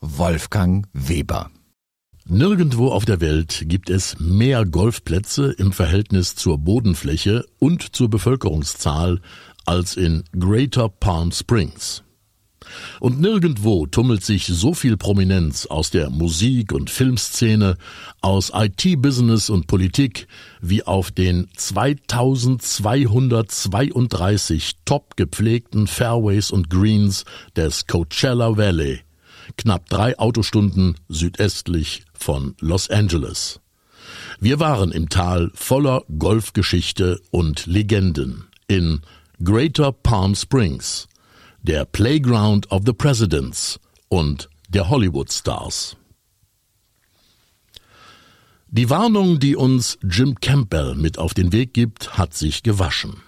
Wolfgang Weber. Nirgendwo auf der Welt gibt es mehr Golfplätze im Verhältnis zur Bodenfläche und zur Bevölkerungszahl als in Greater Palm Springs. Und nirgendwo tummelt sich so viel Prominenz aus der Musik- und Filmszene, aus IT-Business und Politik wie auf den 2232 top gepflegten Fairways und Greens des Coachella Valley, knapp drei Autostunden südöstlich von Los Angeles. Wir waren im Tal voller Golfgeschichte und Legenden in Greater Palm Springs, der Playground of the Presidents und der Hollywood Stars. Die Warnung, die uns Jim Campbell mit auf den Weg gibt, hat sich gewaschen.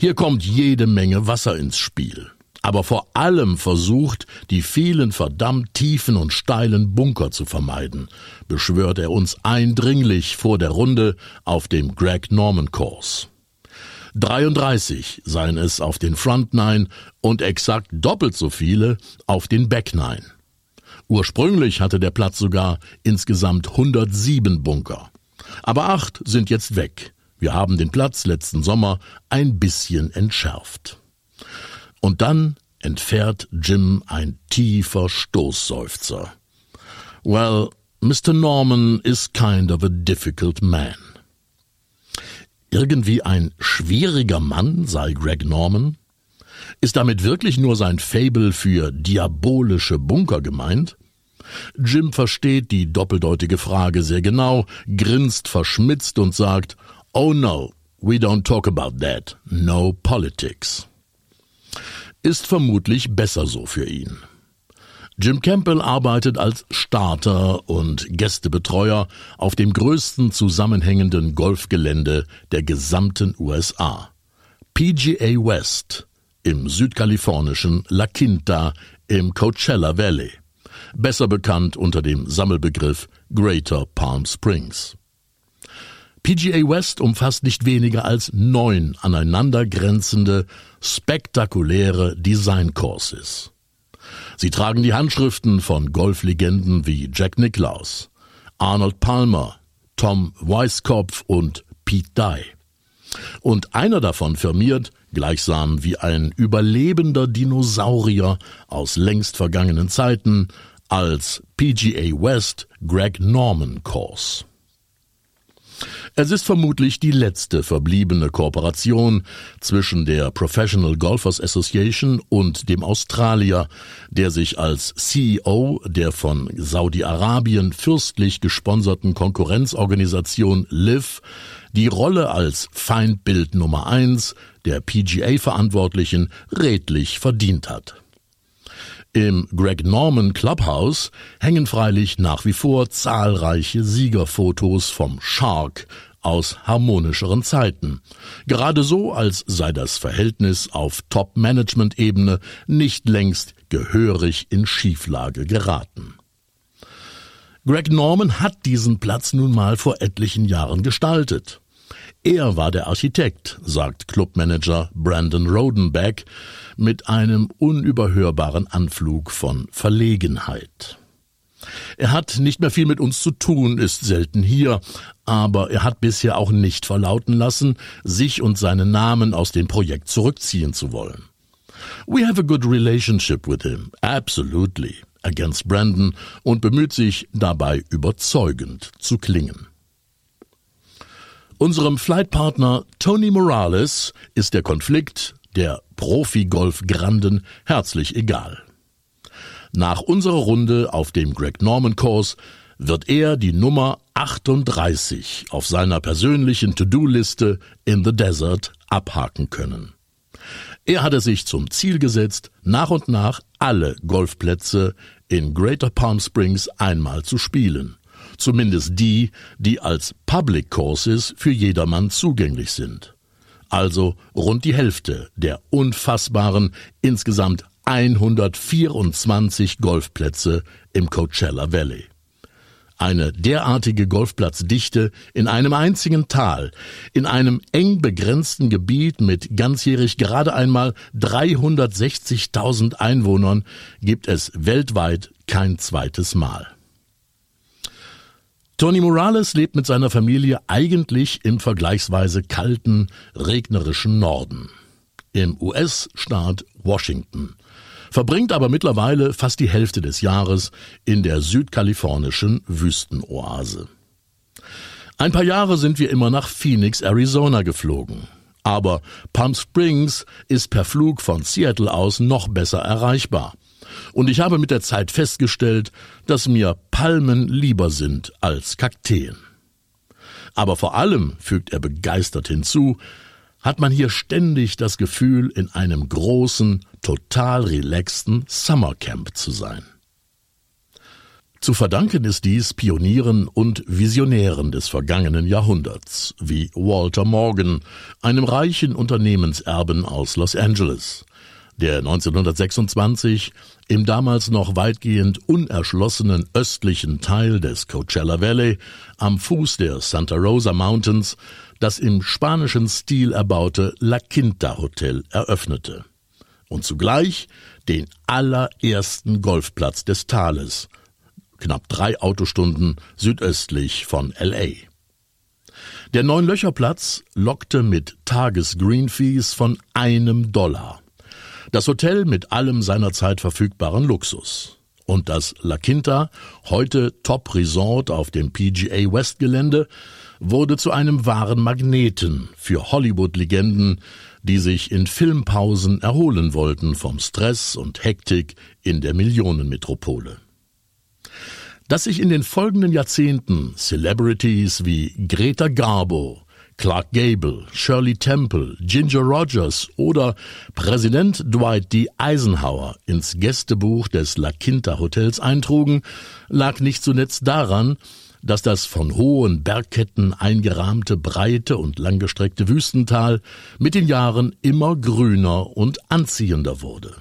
Hier kommt jede Menge Wasser ins Spiel. Aber vor allem versucht, die vielen verdammt tiefen und steilen Bunker zu vermeiden, beschwört er uns eindringlich vor der Runde auf dem Greg Norman Kurs. 33 seien es auf den Front Nine und exakt doppelt so viele auf den Back Nine. Ursprünglich hatte der Platz sogar insgesamt 107 Bunker. Aber acht sind jetzt weg. Wir haben den Platz letzten Sommer ein bisschen entschärft. Und dann entfährt Jim ein tiefer Stoßseufzer. Well, Mr. Norman is kind of a difficult man. Irgendwie ein schwieriger Mann sei Greg Norman? Ist damit wirklich nur sein Fable für diabolische Bunker gemeint? Jim versteht die doppeldeutige Frage sehr genau, grinst verschmitzt und sagt, Oh no, we don't talk about that. No politics. Ist vermutlich besser so für ihn. Jim Campbell arbeitet als Starter und Gästebetreuer auf dem größten zusammenhängenden Golfgelände der gesamten USA. PGA West im südkalifornischen La Quinta im Coachella Valley, besser bekannt unter dem Sammelbegriff Greater Palm Springs. PGA West umfasst nicht weniger als neun aneinandergrenzende, spektakuläre Design-Courses. Sie tragen die Handschriften von Golflegenden wie Jack Nicklaus, Arnold Palmer, Tom Weiskopf und Pete Dye. Und einer davon firmiert, gleichsam wie ein überlebender Dinosaurier aus längst vergangenen Zeiten, als PGA West Greg Norman Course. Es ist vermutlich die letzte verbliebene Kooperation zwischen der Professional Golfers Association und dem Australier, der sich als CEO der von Saudi-Arabien fürstlich gesponserten Konkurrenzorganisation LIV die Rolle als Feindbild Nummer eins der PGA-Verantwortlichen redlich verdient hat. Im Greg Norman Clubhouse hängen freilich nach wie vor zahlreiche Siegerfotos vom Shark aus harmonischeren Zeiten. Gerade so, als sei das Verhältnis auf Top-Management-Ebene nicht längst gehörig in Schieflage geraten. Greg Norman hat diesen Platz nun mal vor etlichen Jahren gestaltet. Er war der Architekt, sagt Clubmanager Brandon Rodenbeck mit einem unüberhörbaren Anflug von Verlegenheit. Er hat nicht mehr viel mit uns zu tun, ist selten hier, aber er hat bisher auch nicht verlauten lassen, sich und seinen Namen aus dem Projekt zurückziehen zu wollen. We have a good relationship with him, absolutely, ergänzt Brandon und bemüht sich dabei überzeugend zu klingen. Unserem Flightpartner Tony Morales ist der Konflikt der Profi-Golf-Granden herzlich egal. Nach unserer Runde auf dem Greg Norman Kurs wird er die Nummer 38 auf seiner persönlichen To-Do-Liste in the Desert abhaken können. Er hatte sich zum Ziel gesetzt, nach und nach alle Golfplätze in Greater Palm Springs einmal zu spielen zumindest die, die als Public Courses für jedermann zugänglich sind. Also rund die Hälfte der unfassbaren insgesamt 124 Golfplätze im Coachella Valley. Eine derartige Golfplatzdichte in einem einzigen Tal, in einem eng begrenzten Gebiet mit ganzjährig gerade einmal 360.000 Einwohnern gibt es weltweit kein zweites Mal. Tony Morales lebt mit seiner Familie eigentlich im vergleichsweise kalten, regnerischen Norden, im US-Staat Washington, verbringt aber mittlerweile fast die Hälfte des Jahres in der südkalifornischen Wüstenoase. Ein paar Jahre sind wir immer nach Phoenix, Arizona geflogen. Aber Palm Springs ist per Flug von Seattle aus noch besser erreichbar. Und ich habe mit der Zeit festgestellt, dass mir Palmen lieber sind als Kakteen. Aber vor allem, fügt er begeistert hinzu, hat man hier ständig das Gefühl, in einem großen, total relaxten Summercamp zu sein. Zu verdanken ist dies Pionieren und Visionären des vergangenen Jahrhunderts, wie Walter Morgan, einem reichen Unternehmenserben aus Los Angeles, der 1926 im damals noch weitgehend unerschlossenen östlichen Teil des Coachella Valley am Fuß der Santa Rosa Mountains das im spanischen Stil erbaute La Quinta Hotel eröffnete und zugleich den allerersten Golfplatz des Tales, knapp drei Autostunden südöstlich von LA. Der Neunlöcherplatz lockte mit Tages-Green-Fees von einem Dollar. Das Hotel mit allem seinerzeit verfügbaren Luxus. Und das La Quinta, heute Top Resort auf dem PGA West Gelände, wurde zu einem wahren Magneten für Hollywood-Legenden, die sich in Filmpausen erholen wollten vom Stress und Hektik in der Millionenmetropole. Dass sich in den folgenden Jahrzehnten Celebrities wie Greta Garbo, Clark Gable, Shirley Temple, Ginger Rogers oder Präsident Dwight D. Eisenhower ins Gästebuch des La Quinta Hotels eintrugen, lag nicht zuletzt daran, dass das von hohen Bergketten eingerahmte breite und langgestreckte Wüstental mit den Jahren immer grüner und anziehender wurde.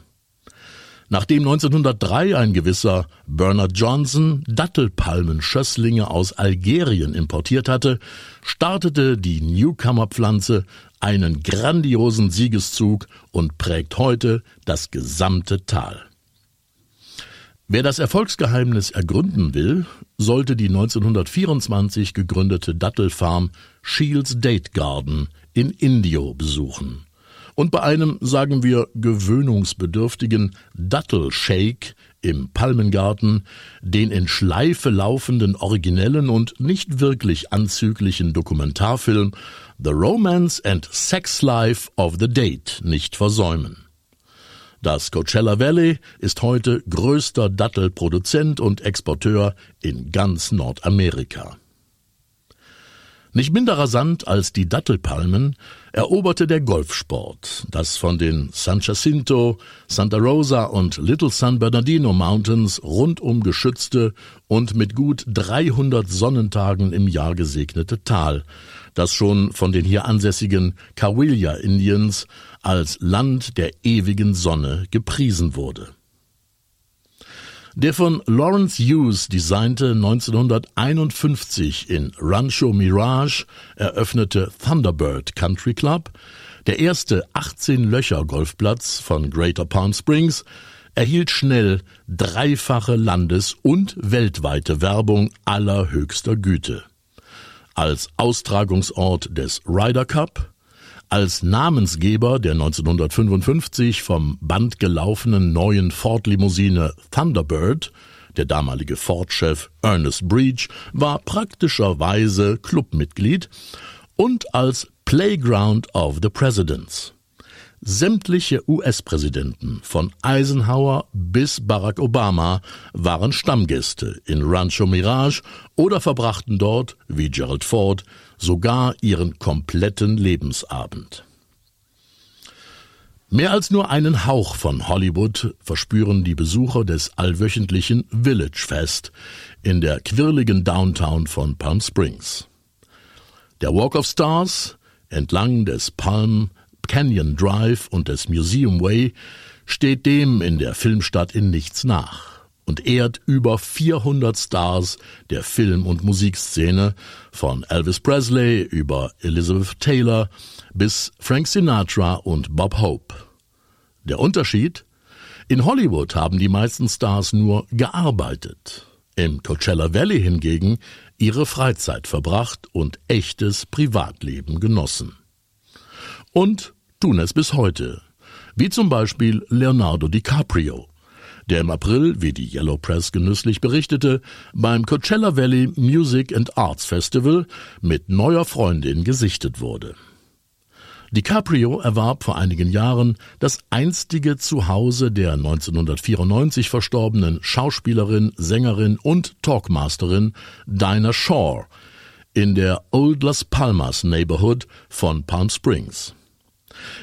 Nachdem 1903 ein gewisser Bernard Johnson Dattelpalmenschösslinge aus Algerien importiert hatte, startete die Newcomer-Pflanze einen grandiosen Siegeszug und prägt heute das gesamte Tal. Wer das Erfolgsgeheimnis ergründen will, sollte die 1924 gegründete Dattelfarm Shields Date Garden in Indio besuchen und bei einem, sagen wir, gewöhnungsbedürftigen Dattelshake im Palmengarten den in Schleife laufenden originellen und nicht wirklich anzüglichen Dokumentarfilm The Romance and Sex Life of the Date nicht versäumen. Das Coachella Valley ist heute größter Dattelproduzent und Exporteur in ganz Nordamerika. Nicht minder rasant als die Dattelpalmen eroberte der Golfsport, das von den San Jacinto, Santa Rosa und Little San Bernardino Mountains rundum geschützte und mit gut 300 Sonnentagen im Jahr gesegnete Tal, das schon von den hier ansässigen Cahuilla Indians als Land der ewigen Sonne gepriesen wurde. Der von Lawrence Hughes designte 1951 in Rancho Mirage eröffnete Thunderbird Country Club, der erste 18-Löcher-Golfplatz von Greater Palm Springs, erhielt schnell dreifache Landes- und weltweite Werbung allerhöchster Güte. Als Austragungsort des Ryder Cup, als Namensgeber der 1955 vom Band gelaufenen neuen Ford-Limousine Thunderbird, der damalige Ford-Chef Ernest Breach war praktischerweise Clubmitglied und als Playground of the Presidents. Sämtliche US-Präsidenten von Eisenhower bis Barack Obama waren Stammgäste in Rancho Mirage oder verbrachten dort, wie Gerald Ford, sogar ihren kompletten Lebensabend. Mehr als nur einen Hauch von Hollywood verspüren die Besucher des allwöchentlichen Village Fest in der quirligen Downtown von Palm Springs. Der Walk of Stars entlang des Palm Canyon Drive und des Museum Way steht dem in der Filmstadt in nichts nach und ehrt über 400 Stars der Film- und Musikszene von Elvis Presley über Elizabeth Taylor bis Frank Sinatra und Bob Hope. Der Unterschied? In Hollywood haben die meisten Stars nur gearbeitet, im Coachella Valley hingegen ihre Freizeit verbracht und echtes Privatleben genossen. Und tun es bis heute, wie zum Beispiel Leonardo DiCaprio, der im April, wie die Yellow Press genüsslich berichtete, beim Coachella Valley Music and Arts Festival mit neuer Freundin gesichtet wurde. DiCaprio erwarb vor einigen Jahren das einstige Zuhause der 1994 verstorbenen Schauspielerin, Sängerin und Talkmasterin Dinah Shore in der Old Las Palmas Neighborhood von Palm Springs.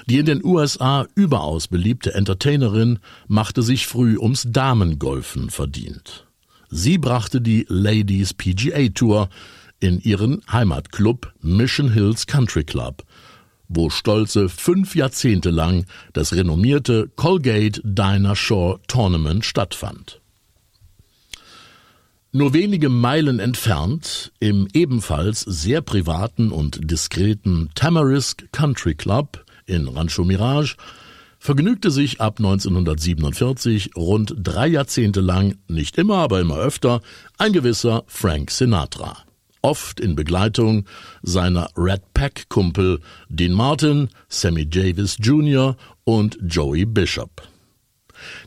Die in den USA überaus beliebte Entertainerin machte sich früh ums Damengolfen verdient. Sie brachte die Ladies PGA Tour in ihren Heimatclub Mission Hills Country Club, wo stolze fünf Jahrzehnte lang das renommierte Colgate Diner Shore Tournament stattfand. Nur wenige Meilen entfernt, im ebenfalls sehr privaten und diskreten Tamarisk Country Club in Rancho Mirage, vergnügte sich ab 1947 rund drei Jahrzehnte lang, nicht immer, aber immer öfter, ein gewisser Frank Sinatra. Oft in Begleitung seiner Red Pack Kumpel Dean Martin, Sammy Davis Jr. und Joey Bishop.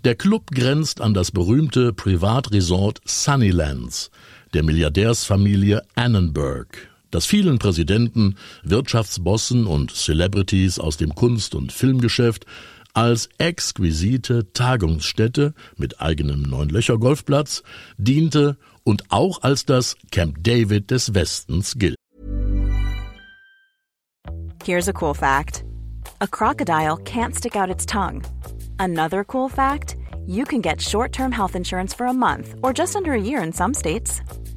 Der Club grenzt an das berühmte Privatresort Sunnylands der Milliardärsfamilie Annenberg, das vielen Präsidenten, Wirtschaftsbossen und Celebrities aus dem Kunst- und Filmgeschäft als exquisite Tagungsstätte mit eigenem Neunlöcher-Golfplatz diente und auch als das Camp David des Westens gilt. Here's a cool fact. A crocodile can't stick out its tongue. Another cool fact, you can get short-term health insurance for a month or just under a year in some states.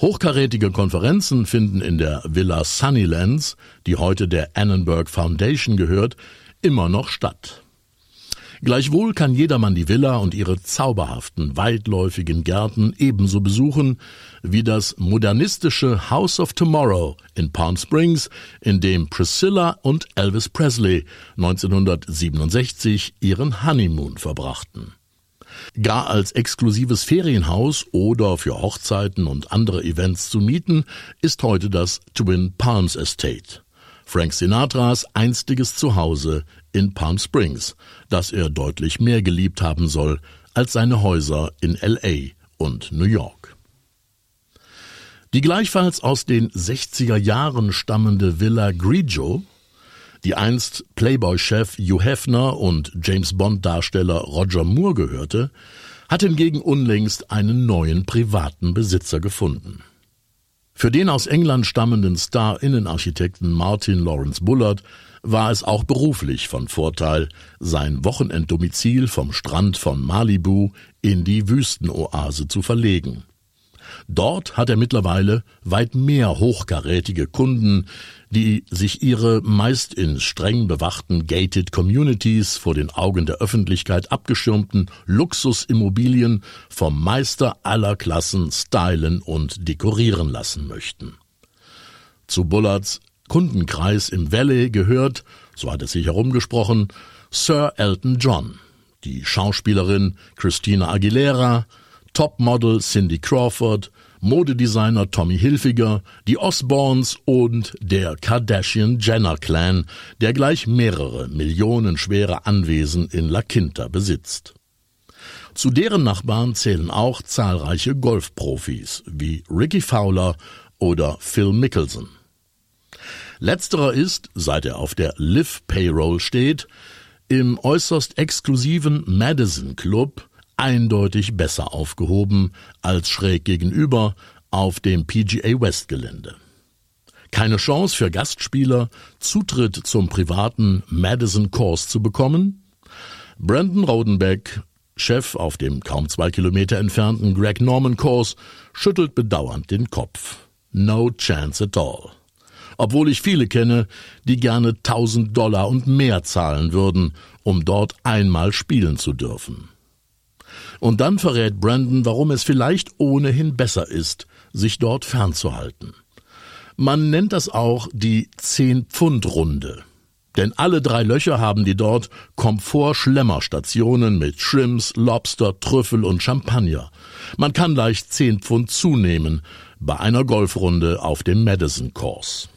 Hochkarätige Konferenzen finden in der Villa Sunnylands, die heute der Annenberg Foundation gehört, immer noch statt. Gleichwohl kann jedermann die Villa und ihre zauberhaften, weitläufigen Gärten ebenso besuchen wie das modernistische House of Tomorrow in Palm Springs, in dem Priscilla und Elvis Presley 1967 ihren Honeymoon verbrachten. Gar als exklusives Ferienhaus oder für Hochzeiten und andere Events zu mieten, ist heute das Twin Palms Estate. Frank Sinatras einstiges Zuhause in Palm Springs, das er deutlich mehr geliebt haben soll als seine Häuser in LA und New York. Die gleichfalls aus den 60er Jahren stammende Villa Grigio, die einst Playboy-Chef Hugh Hefner und James Bond-Darsteller Roger Moore gehörte, hat hingegen unlängst einen neuen privaten Besitzer gefunden. Für den aus England stammenden Star-Innenarchitekten Martin Lawrence Bullard war es auch beruflich von Vorteil, sein Wochenenddomizil vom Strand von Malibu in die Wüstenoase zu verlegen. Dort hat er mittlerweile weit mehr hochkarätige Kunden, die sich ihre meist in streng bewachten gated Communities vor den Augen der Öffentlichkeit abgeschirmten Luxusimmobilien vom Meister aller Klassen stylen und dekorieren lassen möchten. Zu Bullards Kundenkreis im Valley gehört, so hat es sich herumgesprochen, Sir Elton John, die Schauspielerin Christina Aguilera, Topmodel Cindy Crawford, Modedesigner Tommy Hilfiger, die Osborns und der Kardashian-Jenner-Clan, der gleich mehrere millionenschwere Anwesen in La Quinta besitzt. Zu deren Nachbarn zählen auch zahlreiche Golfprofis wie Ricky Fowler oder Phil Mickelson. Letzterer ist, seit er auf der Live Payroll steht, im äußerst exklusiven Madison Club eindeutig besser aufgehoben als schräg gegenüber auf dem PGA West Gelände. Keine Chance für Gastspieler, Zutritt zum privaten Madison Course zu bekommen? Brandon Rodenbeck, Chef auf dem kaum zwei Kilometer entfernten Greg Norman Course, schüttelt bedauernd den Kopf. No chance at all. Obwohl ich viele kenne, die gerne tausend Dollar und mehr zahlen würden, um dort einmal spielen zu dürfen. Und dann verrät Brandon, warum es vielleicht ohnehin besser ist, sich dort fernzuhalten. Man nennt das auch die Zehn-Pfund-Runde. Denn alle drei Löcher haben die dort Komfort-Schlemmerstationen mit Shrimps, Lobster, Trüffel und Champagner. Man kann leicht zehn Pfund zunehmen bei einer Golfrunde auf dem Madison Course.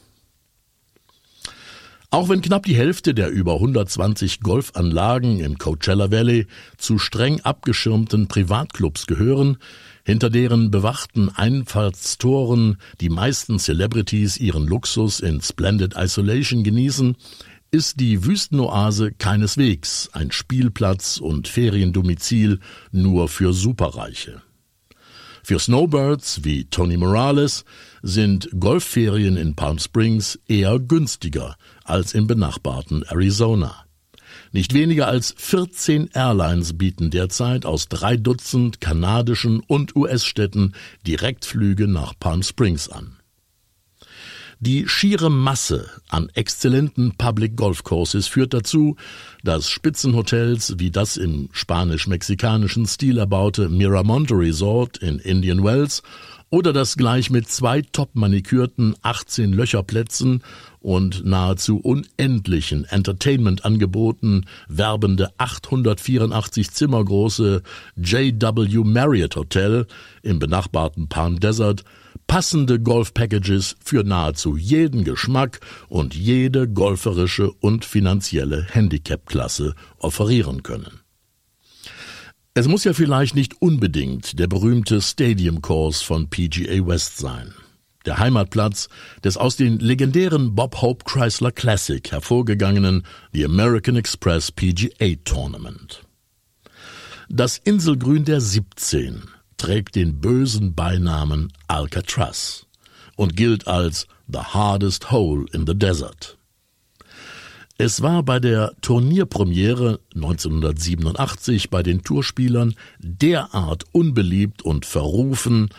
Auch wenn knapp die Hälfte der über 120 Golfanlagen im Coachella Valley zu streng abgeschirmten Privatclubs gehören, hinter deren bewachten Einfallstoren die meisten Celebrities ihren Luxus in Splendid Isolation genießen, ist die Wüstenoase keineswegs ein Spielplatz und Feriendomizil nur für Superreiche. Für Snowbirds wie Tony Morales sind Golfferien in Palm Springs eher günstiger als im benachbarten Arizona. Nicht weniger als 14 Airlines bieten derzeit aus drei Dutzend kanadischen und US-Städten Direktflüge nach Palm Springs an. Die schiere Masse an exzellenten Public Golf Courses führt dazu, dass Spitzenhotels wie das im spanisch-mexikanischen Stil erbaute Miramonte Resort in Indian Wells oder das gleich mit zwei top manikürten 18 Löcherplätzen und nahezu unendlichen Entertainment-Angeboten werbende 884 Zimmer große JW Marriott Hotel im benachbarten Palm Desert passende Golf-Packages für nahezu jeden Geschmack und jede golferische und finanzielle Handicap-Klasse offerieren können. Es muss ja vielleicht nicht unbedingt der berühmte Stadium Course von PGA West sein. Der Heimatplatz des aus den legendären Bob Hope Chrysler Classic hervorgegangenen The American Express PGA Tournament. Das Inselgrün der 17 trägt den bösen Beinamen Alcatraz und gilt als the hardest hole in the desert. Es war bei der Turnierpremiere 1987 bei den Tourspielern derart unbeliebt und verrufen,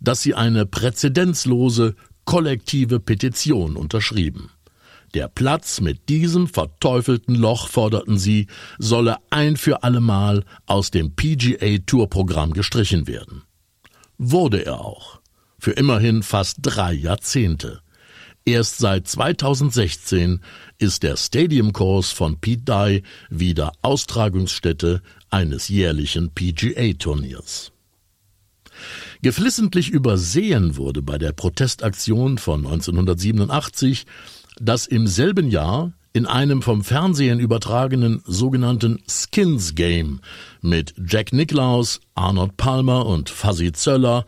dass sie eine präzedenzlose kollektive Petition unterschrieben. Der Platz mit diesem verteufelten Loch, forderten sie, solle ein für allemal aus dem PGA Tour-Programm gestrichen werden. Wurde er auch. Für immerhin fast drei Jahrzehnte. Erst seit 2016 ist der Stadium Course von Pete Dye wieder Austragungsstätte eines jährlichen PGA-Turniers. Geflissentlich übersehen wurde bei der Protestaktion von 1987 dass im selben Jahr in einem vom Fernsehen übertragenen sogenannten Skins Game mit Jack Nicklaus, Arnold Palmer und Fuzzy Zöller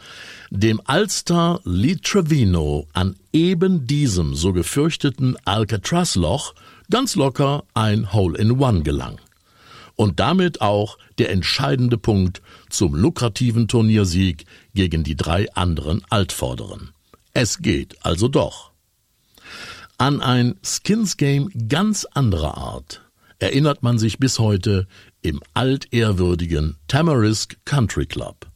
dem Allstar Lee Trevino an eben diesem so gefürchteten Alcatraz-Loch ganz locker ein Hole-in-One gelang. Und damit auch der entscheidende Punkt zum lukrativen Turniersieg gegen die drei anderen Altvorderen. Es geht also doch. An ein Skins Game ganz anderer Art erinnert man sich bis heute im altehrwürdigen Tamarisk Country Club,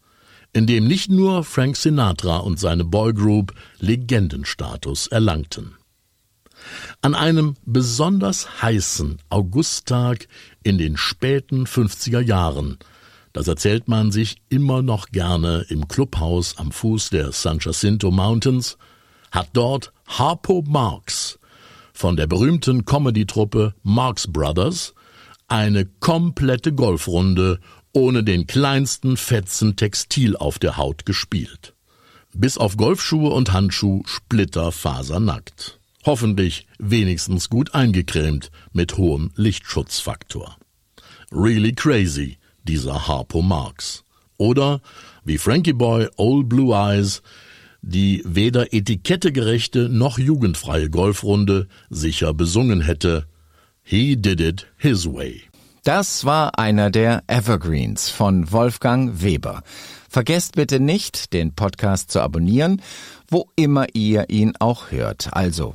in dem nicht nur Frank Sinatra und seine Boygroup Legendenstatus erlangten. An einem besonders heißen Augusttag in den späten 50er Jahren, das erzählt man sich immer noch gerne im Clubhaus am Fuß der San Jacinto Mountains, hat dort Harpo Marx von der berühmten Comedy-Truppe Marx Brothers eine komplette Golfrunde ohne den kleinsten Fetzen Textil auf der Haut gespielt. Bis auf Golfschuhe und Handschuh splitterfasernackt. Hoffentlich wenigstens gut eingecremt mit hohem Lichtschutzfaktor. Really crazy, dieser Harpo Marx. Oder, wie Frankie Boy Old Blue Eyes die weder etikettegerechte noch jugendfreie Golfrunde sicher besungen hätte. He did it his way. Das war einer der Evergreens von Wolfgang Weber. Vergesst bitte nicht, den Podcast zu abonnieren, wo immer ihr ihn auch hört. Also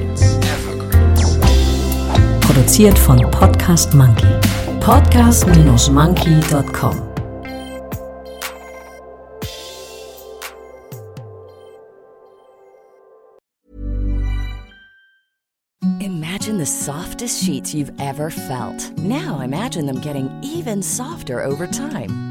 Produziert von Podcast Monkey. Podcast-monkey.com Imagine the softest sheets you've ever felt. Now imagine them getting even softer over time.